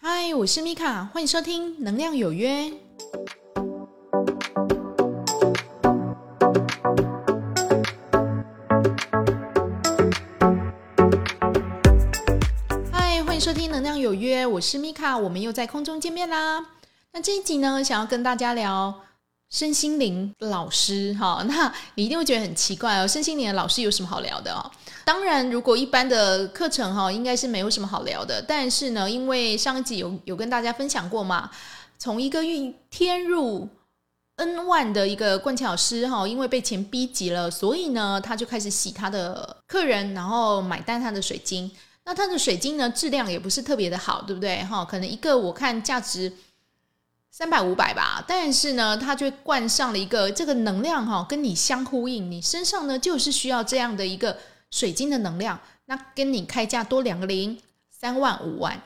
嗨，我是米卡，欢迎收听《能量有约》。嗨，欢迎收听《能量有约》，我是米卡，我们又在空中见面啦。那这一集呢，想要跟大家聊身心灵老师哈。那你一定会觉得很奇怪哦，身心灵的老师有什么好聊的哦？当然，如果一般的课程哈，应该是没有什么好聊的。但是呢，因为上一集有有跟大家分享过嘛，从一个运天入 N 万的一个灌桥师哈，因为被钱逼急了，所以呢，他就开始洗他的客人，然后买单他的水晶。那他的水晶呢，质量也不是特别的好，对不对？哈，可能一个我看价值三百五百吧，但是呢，他就灌上了一个这个能量哈，跟你相呼应，你身上呢就是需要这样的一个。水晶的能量，那跟你开价多两个零，三万五万。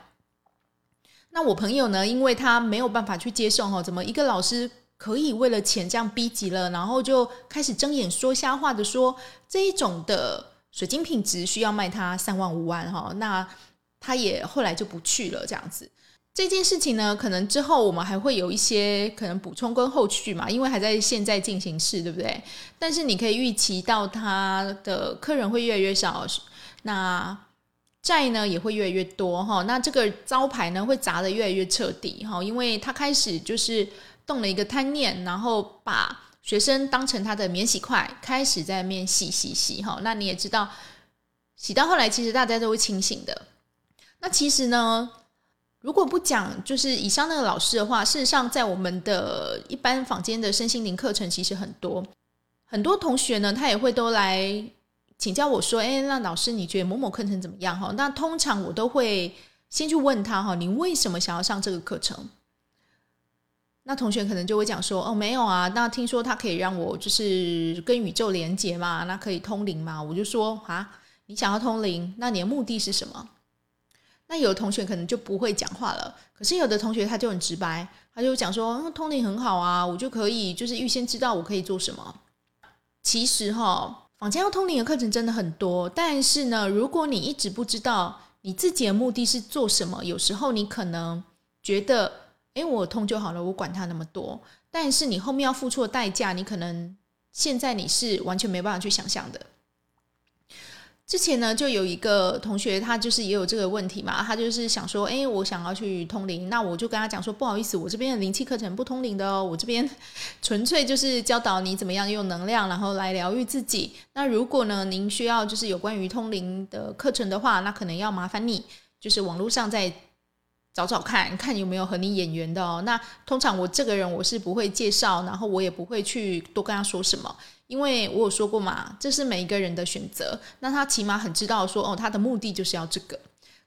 那我朋友呢，因为他没有办法去接受哈，怎么一个老师可以为了钱这样逼急了，然后就开始睁眼说瞎话的说这一种的水晶品质需要卖他三万五万哈，那他也后来就不去了这样子。这件事情呢，可能之后我们还会有一些可能补充跟后续嘛，因为还在现在进行式，对不对？但是你可以预期到他的客人会越来越少，那债呢也会越来越多哈。那这个招牌呢会砸的越来越彻底哈，因为他开始就是动了一个贪念，然后把学生当成他的免洗块，开始在面洗洗洗哈。那你也知道，洗到后来其实大家都会清醒的。那其实呢？如果不讲就是以上那个老师的话，事实上在我们的一般坊间的身心灵课程其实很多，很多同学呢他也会都来请教我说：“哎，那老师你觉得某某课程怎么样？”哈，那通常我都会先去问他哈，你为什么想要上这个课程？那同学可能就会讲说：“哦，没有啊，那听说它可以让我就是跟宇宙连接嘛，那可以通灵嘛？”我就说：“啊，你想要通灵，那你的目的是什么？”那有的同学可能就不会讲话了，可是有的同学他就很直白，他就讲说：“通灵很好啊，我就可以就是预先知道我可以做什么。”其实哈，坊间要通灵的课程真的很多，但是呢，如果你一直不知道你自己的目的是做什么，有时候你可能觉得：“哎，我通就好了，我管他那么多。”但是你后面要付出的代价，你可能现在你是完全没办法去想象的。之前呢，就有一个同学，他就是也有这个问题嘛，他就是想说，哎，我想要去通灵，那我就跟他讲说，不好意思，我这边的灵气课程不通灵的哦，我这边 纯粹就是教导你怎么样用能量，然后来疗愈自己。那如果呢，您需要就是有关于通灵的课程的话，那可能要麻烦你，就是网络上再找找看看有没有和你眼缘的哦。那通常我这个人我是不会介绍，然后我也不会去多跟他说什么。因为我有说过嘛，这是每一个人的选择。那他起码很知道说，哦，他的目的就是要这个。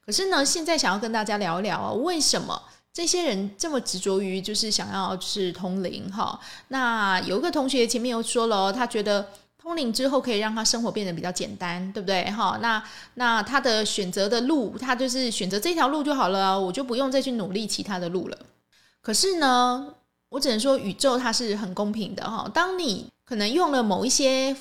可是呢，现在想要跟大家聊一聊，为什么这些人这么执着于就是想要是通灵哈？那有一个同学前面又说了，他觉得通灵之后可以让他生活变得比较简单，对不对？哈，那那他的选择的路，他就是选择这条路就好了，我就不用再去努力其他的路了。可是呢，我只能说宇宙它是很公平的哈。当你可能用了某一些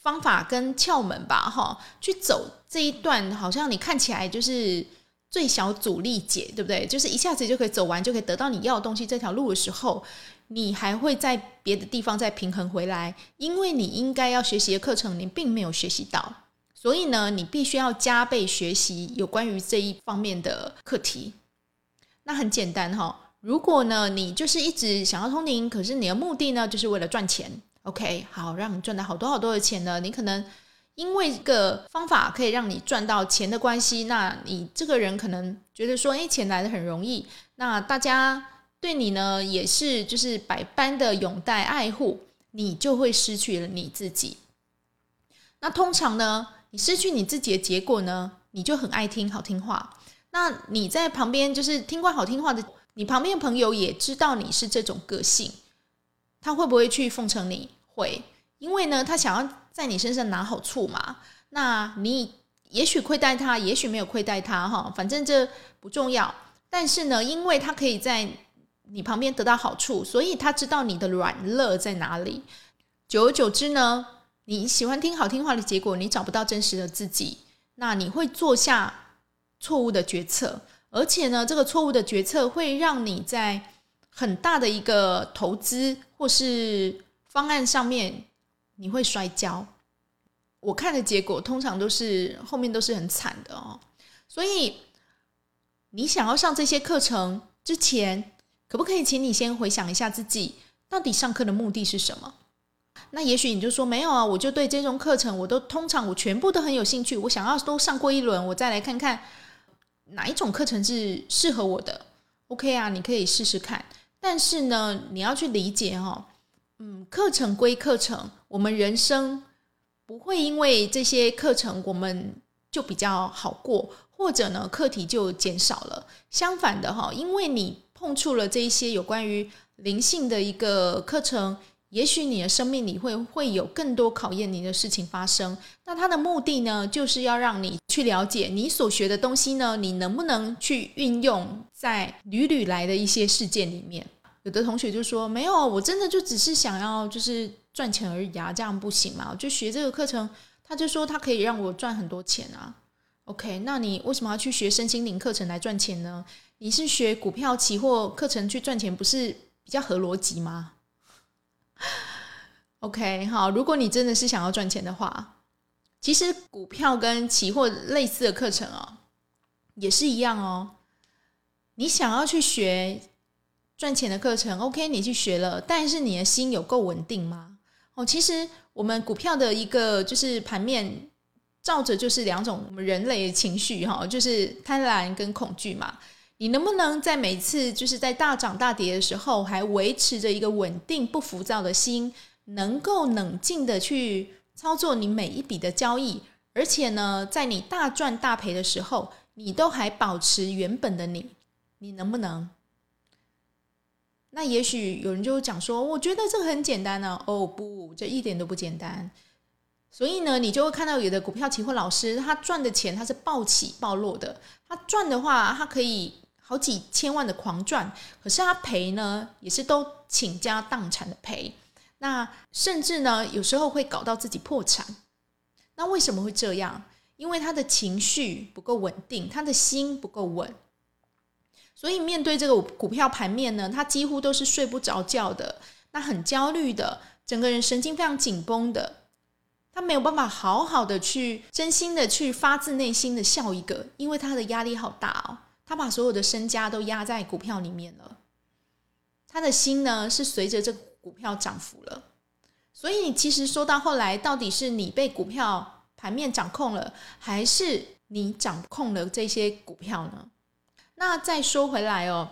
方法跟窍门吧，哈，去走这一段，好像你看起来就是最小阻力解，对不对？就是一下子就可以走完，就可以得到你要的东西。这条路的时候，你还会在别的地方再平衡回来，因为你应该要学习的课程，你并没有学习到，所以呢，你必须要加倍学习有关于这一方面的课题。那很简单，哈。如果呢，你就是一直想要通灵，可是你的目的呢，就是为了赚钱。OK，好，让你赚到好多好多的钱呢。你可能因为一个方法可以让你赚到钱的关系，那你这个人可能觉得说，哎，钱来的很容易。那大家对你呢，也是就是百般的拥戴爱护，你就会失去了你自己。那通常呢，你失去你自己的结果呢，你就很爱听好听话。那你在旁边就是听惯好听话的。你旁边的朋友也知道你是这种个性，他会不会去奉承你？会，因为呢，他想要在你身上拿好处嘛。那你也许亏待他，也许没有亏待他，哈，反正这不重要。但是呢，因为他可以在你旁边得到好处，所以他知道你的软肋在哪里。久而久之呢，你喜欢听好听话的结果，你找不到真实的自己，那你会做下错误的决策。而且呢，这个错误的决策会让你在很大的一个投资或是方案上面你会摔跤。我看的结果通常都是后面都是很惨的哦。所以你想要上这些课程之前，可不可以请你先回想一下自己到底上课的目的是什么？那也许你就说没有啊，我就对这种课程，我都通常我全部都很有兴趣，我想要都上过一轮，我再来看看哪一种课程是适合我的。OK 啊，你可以试试看。但是呢，你要去理解哈，嗯，课程归课程，我们人生不会因为这些课程我们就比较好过，或者呢课题就减少了。相反的哈，因为你碰触了这一些有关于灵性的一个课程。也许你的生命里会会有更多考验你的事情发生，那它的目的呢，就是要让你去了解你所学的东西呢，你能不能去运用在屡屡来的一些事件里面？有的同学就说：“没有，我真的就只是想要就是赚钱而已啊，这样不行嘛？就学这个课程，他就说他可以让我赚很多钱啊。OK，那你为什么要去学身心灵课程来赚钱呢？你是学股票、期货课程去赚钱，不是比较合逻辑吗？” OK，好，如果你真的是想要赚钱的话，其实股票跟期货类似的课程哦，也是一样哦。你想要去学赚钱的课程，OK，你去学了，但是你的心有够稳定吗？哦，其实我们股票的一个就是盘面，照着就是两种我们人类情绪哈，就是贪婪跟恐惧嘛。你能不能在每次就是在大涨大跌的时候，还维持着一个稳定不浮躁的心，能够冷静的去操作你每一笔的交易，而且呢，在你大赚大赔的时候，你都还保持原本的你，你能不能？那也许有人就讲说，我觉得这个很简单呢。哦不，这一点都不简单。所以呢，你就会看到有的股票期货老师，他赚的钱他是暴起暴落的，他赚的话，他可以。好几千万的狂赚，可是他赔呢，也是都倾家荡产的赔。那甚至呢，有时候会搞到自己破产。那为什么会这样？因为他的情绪不够稳定，他的心不够稳。所以面对这个股票盘面呢，他几乎都是睡不着觉的，那很焦虑的，整个人神经非常紧绷的，他没有办法好好的去真心的去发自内心的笑一个，因为他的压力好大哦。他把所有的身家都压在股票里面了，他的心呢是随着这股票涨幅了，所以其实说到后来，到底是你被股票盘面掌控了，还是你掌控了这些股票呢？那再说回来哦，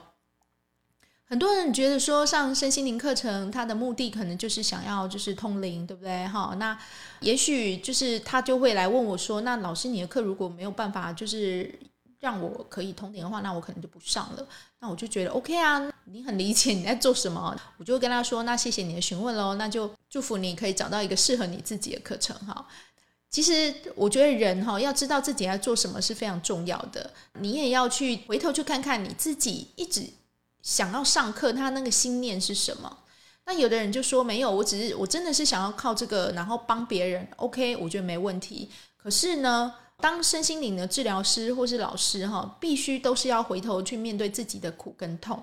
很多人觉得说上身心灵课程，他的目的可能就是想要就是通灵，对不对？哈，那也许就是他就会来问我说，那老师你的课如果没有办法就是。让我可以通灵的话，那我可能就不上了。那我就觉得 OK 啊，你很理解你在做什么，我就跟他说：“那谢谢你的询问喽，那就祝福你可以找到一个适合你自己的课程。”哈，其实我觉得人哈要知道自己在做什么是非常重要的。你也要去回头去看看你自己一直想要上课，他那个心念是什么。那有的人就说没有，我只是我真的是想要靠这个，然后帮别人。OK，我觉得没问题。可是呢？当身心灵的治疗师或是老师哈，必须都是要回头去面对自己的苦跟痛，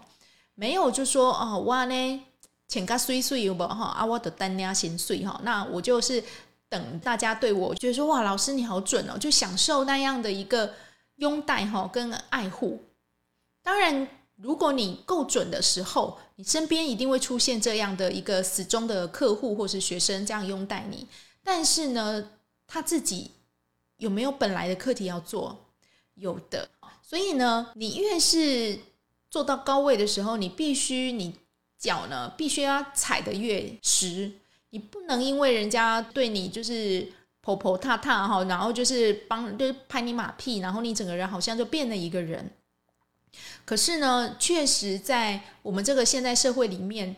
没有就说哦，哇呢钱噶碎碎有不哈啊，我的单压先碎哈，那我就是等大家对我觉得说哇，老师你好准哦，就享受那样的一个拥戴哈跟爱护。当然，如果你够准的时候，你身边一定会出现这样的一个死忠的客户或是学生这样拥戴你。但是呢，他自己。有没有本来的课题要做？有的，所以呢，你越是做到高位的时候，你必须你脚呢必须要踩得越实，你不能因为人家对你就是婆婆踏踏哈，然后就是帮就是拍你马屁，然后你整个人好像就变了一个人。可是呢，确实在我们这个现代社会里面，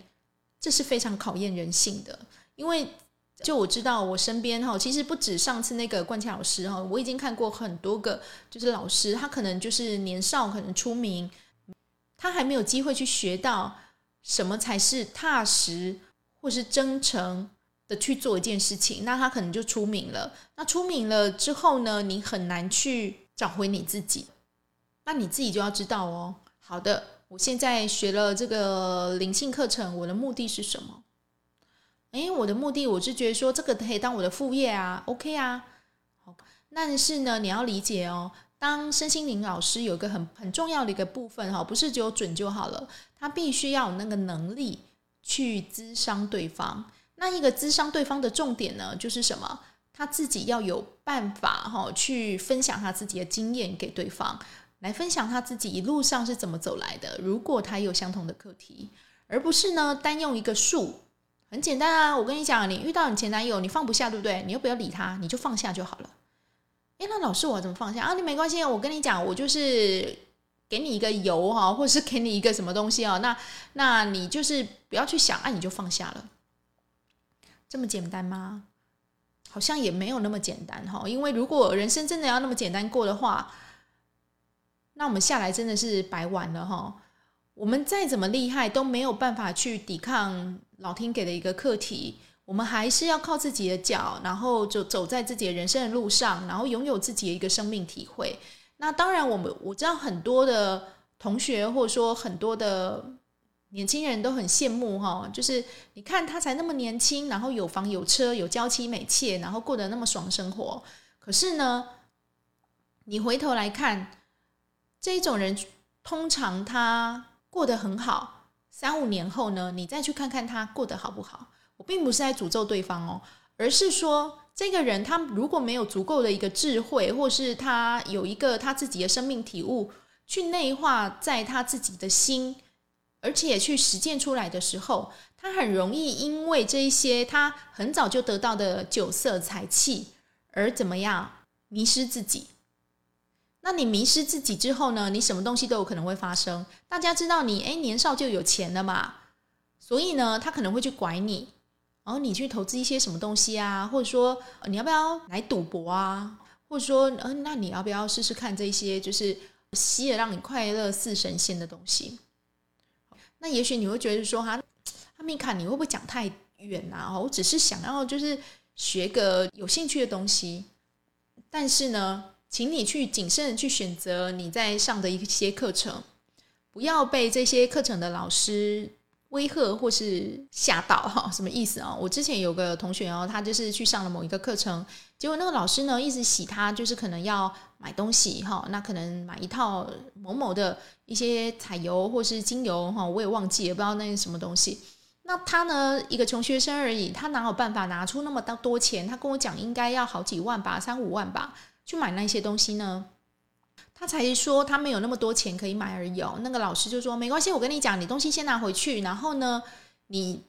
这是非常考验人性的，因为。就我知道，我身边哈，其实不止上次那个冠强老师哈，我已经看过很多个，就是老师，他可能就是年少，可能出名，他还没有机会去学到什么才是踏实或是真诚的去做一件事情，那他可能就出名了。那出名了之后呢，你很难去找回你自己。那你自己就要知道哦。好的，我现在学了这个灵性课程，我的目的是什么？诶，我的目的我是觉得说这个可以当我的副业啊，OK 啊。好，但是呢，你要理解哦，当身心灵老师有一个很很重要的一个部分哈，不是只有准就好了，他必须要有那个能力去咨商对方。那一个咨商对方的重点呢，就是什么？他自己要有办法哈，去分享他自己的经验给对方，来分享他自己一路上是怎么走来的。如果他有相同的课题，而不是呢单用一个数，很简单啊。我跟你讲，你遇到你前男友，你放不下，对不对？你又不要理他，你就放下就好了。诶，那老师我怎么放下啊？你没关系，我跟你讲，我就是给你一个油哈，或者是给你一个什么东西啊？那那你就是不要去想，啊，你就放下了，这么简单吗？好像也没有那么简单哈，因为如果人生真的要那么简单过的话，那我们下来真的是白玩了哈。我们再怎么厉害都没有办法去抵抗老天给的一个课题，我们还是要靠自己的脚，然后就走在自己的人生的路上，然后拥有自己的一个生命体会。那当然，我们我知道很多的同学或者说很多的。年轻人都很羡慕哈，就是你看他才那么年轻，然后有房有车，有娇妻美妾，然后过得那么爽生活。可是呢，你回头来看，这一种人通常他过得很好，三五年后呢，你再去看看他过得好不好。我并不是在诅咒对方哦，而是说这个人他如果没有足够的一个智慧，或是他有一个他自己的生命体悟，去内化在他自己的心。而且去实践出来的时候，他很容易因为这一些他很早就得到的酒色财气而怎么样迷失自己。那你迷失自己之后呢？你什么东西都有可能会发生。大家知道你诶年少就有钱了嘛，所以呢，他可能会去拐你，然后你去投资一些什么东西啊，或者说你要不要来赌博啊，或者说嗯，那你要不要试试看这些就是吸了让你快乐似神仙的东西？那也许你会觉得说哈，阿米卡，你会不会讲太远啊？我只是想要就是学个有兴趣的东西，但是呢，请你去谨慎去选择你在上的一些课程，不要被这些课程的老师。威吓或是吓到 哈，什么意思啊？我之前有个同学哦，他就是去上了某一个课程，结果那个老师呢一直洗他，就是可能要买东西哈，那可能买一套某某的一些彩油或是精油哈，我也忘记也不知道那是什么东西。那他呢一个穷学生而已，他哪有办法拿出那么多多钱？他跟我讲应该要好几万吧，三五万吧，去买那些东西呢？他才说他没有那么多钱可以买而已哦。那个老师就说没关系，我跟你讲，你东西先拿回去，然后呢，你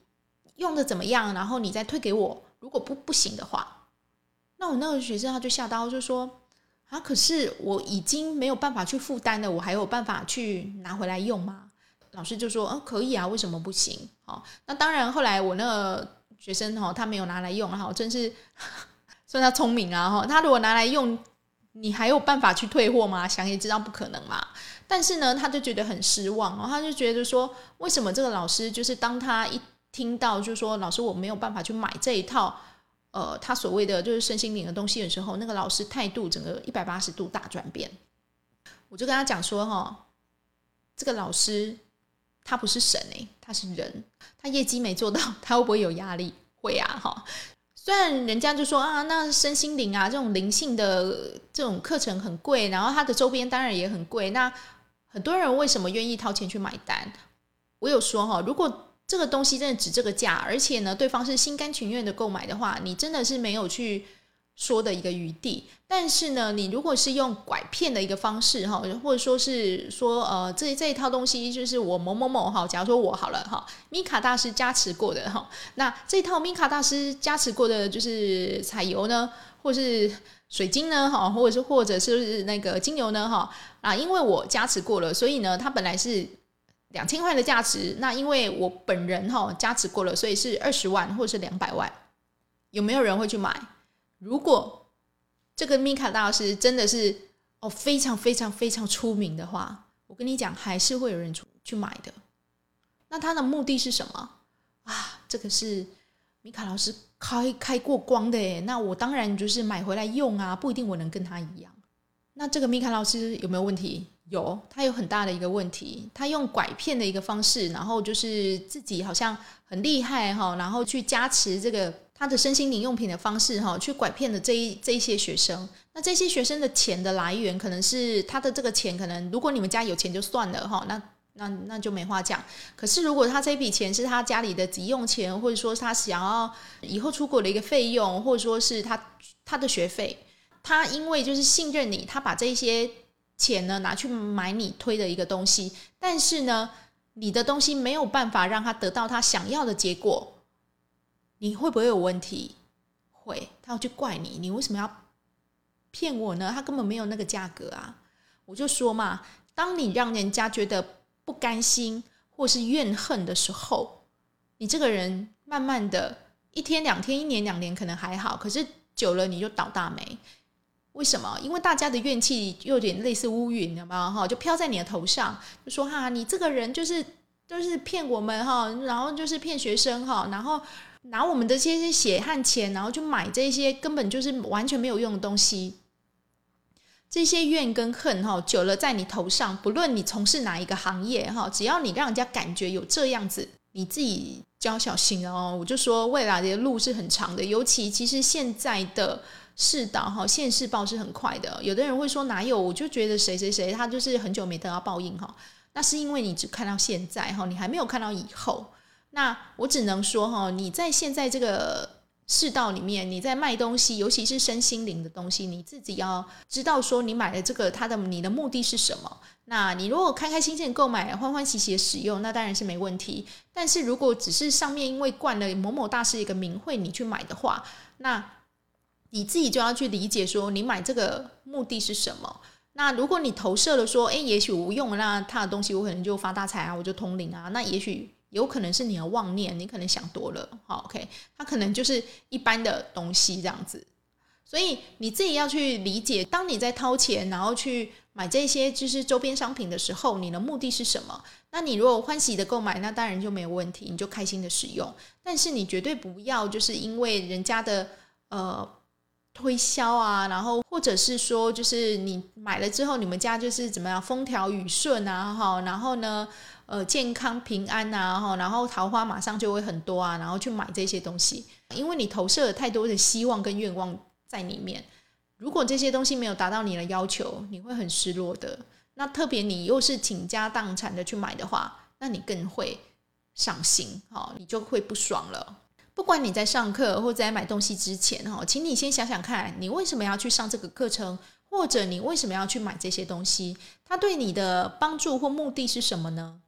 用的怎么样，然后你再退给我。如果不不行的话，那我那个学生他就吓到，就说啊，可是我已经没有办法去负担了，我还有办法去拿回来用吗？老师就说嗯，可以啊，为什么不行？好，那当然后来我那个学生哈，他没有拿来用哈，真是算他聪明啊哈，他如果拿来用。你还有办法去退货吗？想也知道不可能嘛。但是呢，他就觉得很失望哦，他就觉得说，为什么这个老师就是当他一听到就是说老师我没有办法去买这一套，呃，他所谓的就是身心灵的东西的时候，那个老师态度整个一百八十度大转变。我就跟他讲说哈，这个老师他不是神诶，他是人，他业绩没做到，他会不会有压力？会啊，哈。虽然人家就说啊，那身心灵啊这种灵性的这种课程很贵，然后它的周边当然也很贵。那很多人为什么愿意掏钱去买单？我有说哈，如果这个东西真的值这个价，而且呢对方是心甘情愿的购买的话，你真的是没有去。说的一个余地，但是呢，你如果是用拐骗的一个方式哈，或者说是说呃，这这一套东西就是我某某某哈，假如说我好了哈，米卡大师加持过的哈，那这套米卡大师加持过的就是彩油呢，或是水晶呢哈，或者是或者是那个精油呢哈啊，因为我加持过了，所以呢，它本来是两千块的价值，那因为我本人哈加持过了，所以是二十万或者是两百万，有没有人会去买？如果这个米卡大师真的是哦非常非常非常出名的话，我跟你讲，还是会有人去买的。那他的目的是什么啊？这个是米卡老师开开过光的耶，那我当然就是买回来用啊，不一定我能跟他一样。那这个米卡老师有没有问题？有，他有很大的一个问题，他用拐骗的一个方式，然后就是自己好像很厉害哈，然后去加持这个他的身心灵用品的方式哈，去拐骗的这一这一些学生。那这些学生的钱的来源，可能是他的这个钱，可能如果你们家有钱就算了哈，那那那就没话讲。可是如果他这笔钱是他家里的急用钱，或者说他想要以后出国的一个费用，或者说是他他的学费，他因为就是信任你，他把这些。钱呢拿去买你推的一个东西，但是呢，你的东西没有办法让他得到他想要的结果，你会不会有问题？会，他要去怪你，你为什么要骗我呢？他根本没有那个价格啊！我就说嘛，当你让人家觉得不甘心或是怨恨的时候，你这个人慢慢的一天两天一年两年可能还好，可是久了你就倒大霉。为什么？因为大家的怨气又有点类似乌云，了嘛，哈，就飘在你的头上，就说哈，你这个人就是就是骗我们哈，然后就是骗学生哈，然后拿我们的这些血汗钱，然后去买这些根本就是完全没有用的东西。这些怨跟恨哈，久了在你头上，不论你从事哪一个行业哈，只要你让人家感觉有这样子，你自己就要小心哦。我就说未来的路是很长的，尤其其实现在的。世道哈，现世报是很快的。有的人会说哪有？我就觉得谁谁谁他就是很久没得到报应哈。那是因为你只看到现在哈，你还没有看到以后。那我只能说哈，你在现在这个世道里面，你在卖东西，尤其是身心灵的东西，你自己要知道说你买的这个它的你的目的是什么。那你如果开开心心购买，欢欢喜喜的使用，那当然是没问题。但是如果只是上面因为冠了某某大师一个名讳，你去买的话，那你自己就要去理解说，你买这个目的是什么？那如果你投射了说，诶，也许我用那他的东西，我可能就发大财啊，我就通灵啊，那也许有可能是你的妄念，你可能想多了。好，OK，它可能就是一般的东西这样子。所以你自己要去理解，当你在掏钱然后去买这些就是周边商品的时候，你的目的是什么？那你如果欢喜的购买，那当然就没有问题，你就开心的使用。但是你绝对不要就是因为人家的呃。推销啊，然后或者是说，就是你买了之后，你们家就是怎么样风调雨顺啊，哈，然后呢，呃，健康平安啊，哈，然后桃花马上就会很多啊，然后去买这些东西，因为你投射了太多的希望跟愿望在里面。如果这些东西没有达到你的要求，你会很失落的。那特别你又是倾家荡产的去买的话，那你更会伤心，哈，你就会不爽了。不管你在上课或在买东西之前，哈，请你先想想看，你为什么要去上这个课程，或者你为什么要去买这些东西？它对你的帮助或目的是什么呢？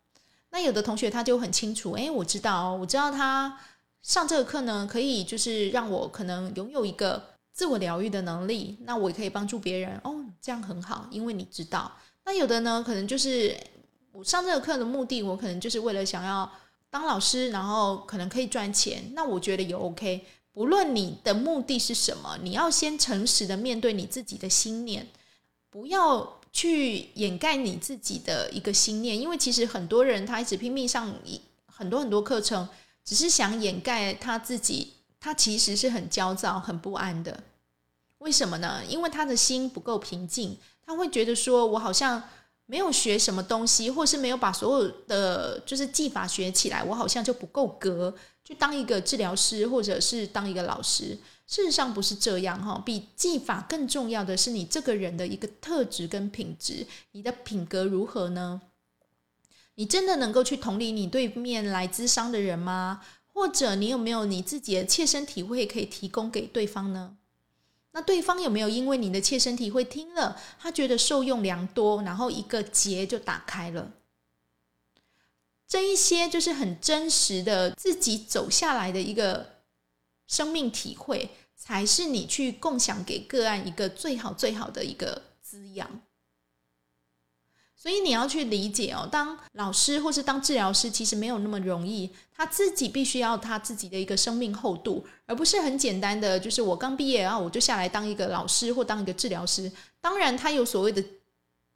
那有的同学他就很清楚，诶，我知道，我知道他上这个课呢，可以就是让我可能拥有一个自我疗愈的能力，那我也可以帮助别人，哦，这样很好，因为你知道。那有的呢，可能就是我上这个课的目的，我可能就是为了想要。当老师，然后可能可以赚钱，那我觉得也 OK。不论你的目的是什么，你要先诚实的面对你自己的心念，不要去掩盖你自己的一个心念。因为其实很多人他一直拼命上一很多很多课程，只是想掩盖他自己，他其实是很焦躁、很不安的。为什么呢？因为他的心不够平静，他会觉得说我好像。没有学什么东西，或是没有把所有的就是技法学起来，我好像就不够格去当一个治疗师，或者是当一个老师。事实上不是这样哈，比技法更重要的是你这个人的一个特质跟品质，你的品格如何呢？你真的能够去同理你对面来咨商的人吗？或者你有没有你自己的切身体会可以提供给对方呢？那对方有没有因为你的切身体会听了，他觉得受用良多，然后一个结就打开了？这一些就是很真实的自己走下来的一个生命体会，才是你去共享给个案一个最好最好的一个滋养。所以你要去理解哦，当老师或是当治疗师，其实没有那么容易。他自己必须要他自己的一个生命厚度，而不是很简单的，就是我刚毕业啊，我就下来当一个老师或当一个治疗师。当然，他有所谓的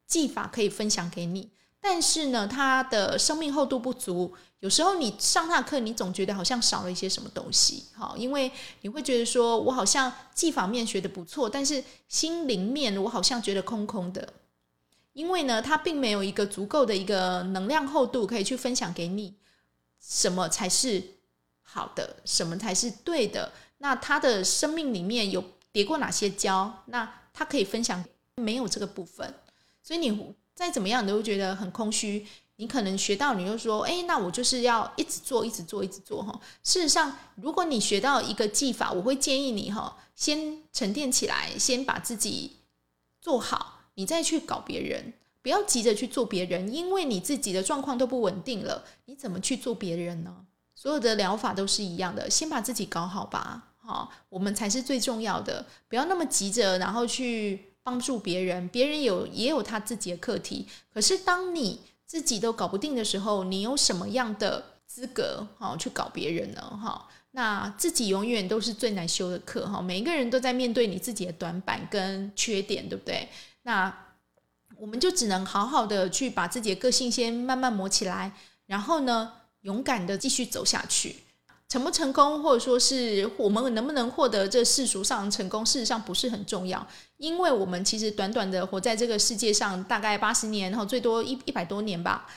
技法可以分享给你，但是呢，他的生命厚度不足。有时候你上他的课，你总觉得好像少了一些什么东西，哈，因为你会觉得说我好像技法面学的不错，但是心灵面我好像觉得空空的。因为呢，他并没有一个足够的一个能量厚度可以去分享给你，什么才是好的，什么才是对的。那他的生命里面有叠过哪些跤？那他可以分享没有这个部分，所以你再怎么样，你都觉得很空虚。你可能学到，你就说，哎，那我就是要一直做，一直做，一直做哈。事实上，如果你学到一个技法，我会建议你哈，先沉淀起来，先把自己做好，你再去搞别人，不要急着去做别人，因为你自己的状况都不稳定了，你怎么去做别人呢？所有的疗法都是一样的，先把自己搞好吧，好，我们才是最重要的，不要那么急着，然后去帮助别人，别人有也有他自己的课题，可是当你。自己都搞不定的时候，你有什么样的资格哈去搞别人呢？哈，那自己永远都是最难修的课哈。每一个人都在面对你自己的短板跟缺点，对不对？那我们就只能好好的去把自己的个性先慢慢磨起来，然后呢，勇敢的继续走下去。成不成功，或者说是我们能不能获得这世俗上成功，事实上不是很重要，因为我们其实短短的活在这个世界上，大概八十年，然后最多一一百多年吧。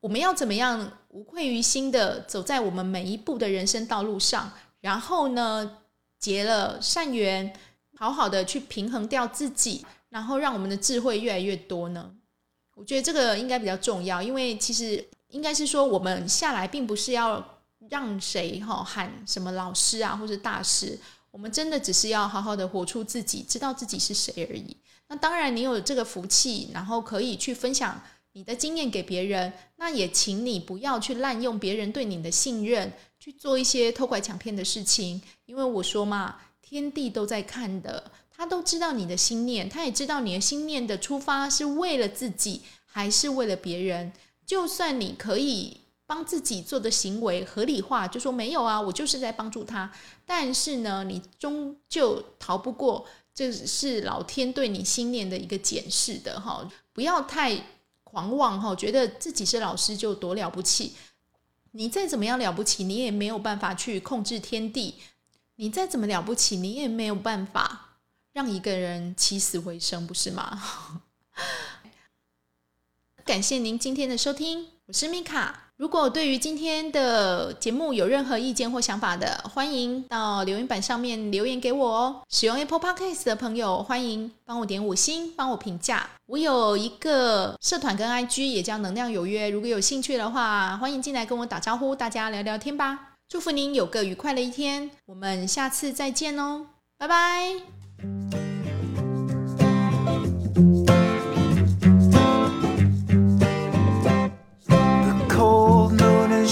我们要怎么样无愧于心的走在我们每一步的人生道路上，然后呢，结了善缘，好好的去平衡掉自己，然后让我们的智慧越来越多呢？我觉得这个应该比较重要，因为其实应该是说，我们下来并不是要。让谁哈喊什么老师啊，或者大师？我们真的只是要好好的活出自己，知道自己是谁而已。那当然，你有这个福气，然后可以去分享你的经验给别人。那也请你不要去滥用别人对你的信任，去做一些偷拐抢骗的事情。因为我说嘛，天地都在看的，他都知道你的心念，他也知道你的心念的出发是为了自己，还是为了别人。就算你可以。帮自己做的行为合理化，就说没有啊，我就是在帮助他。但是呢，你终究逃不过，这是老天对你心念的一个检视的哈。不要太狂妄哈，觉得自己是老师就多了不起。你再怎么样了不起，你也没有办法去控制天地。你再怎么了不起，你也没有办法让一个人起死回生，不是吗？感谢您今天的收听，我是米卡。如果对于今天的节目有任何意见或想法的，欢迎到留言板上面留言给我哦。使用 Apple Podcast 的朋友，欢迎帮我点五星，帮我评价。我有一个社团跟 IG，也叫能量有约。如果有兴趣的话，欢迎进来跟我打招呼，大家聊聊天吧。祝福您有个愉快的一天，我们下次再见哦，拜拜。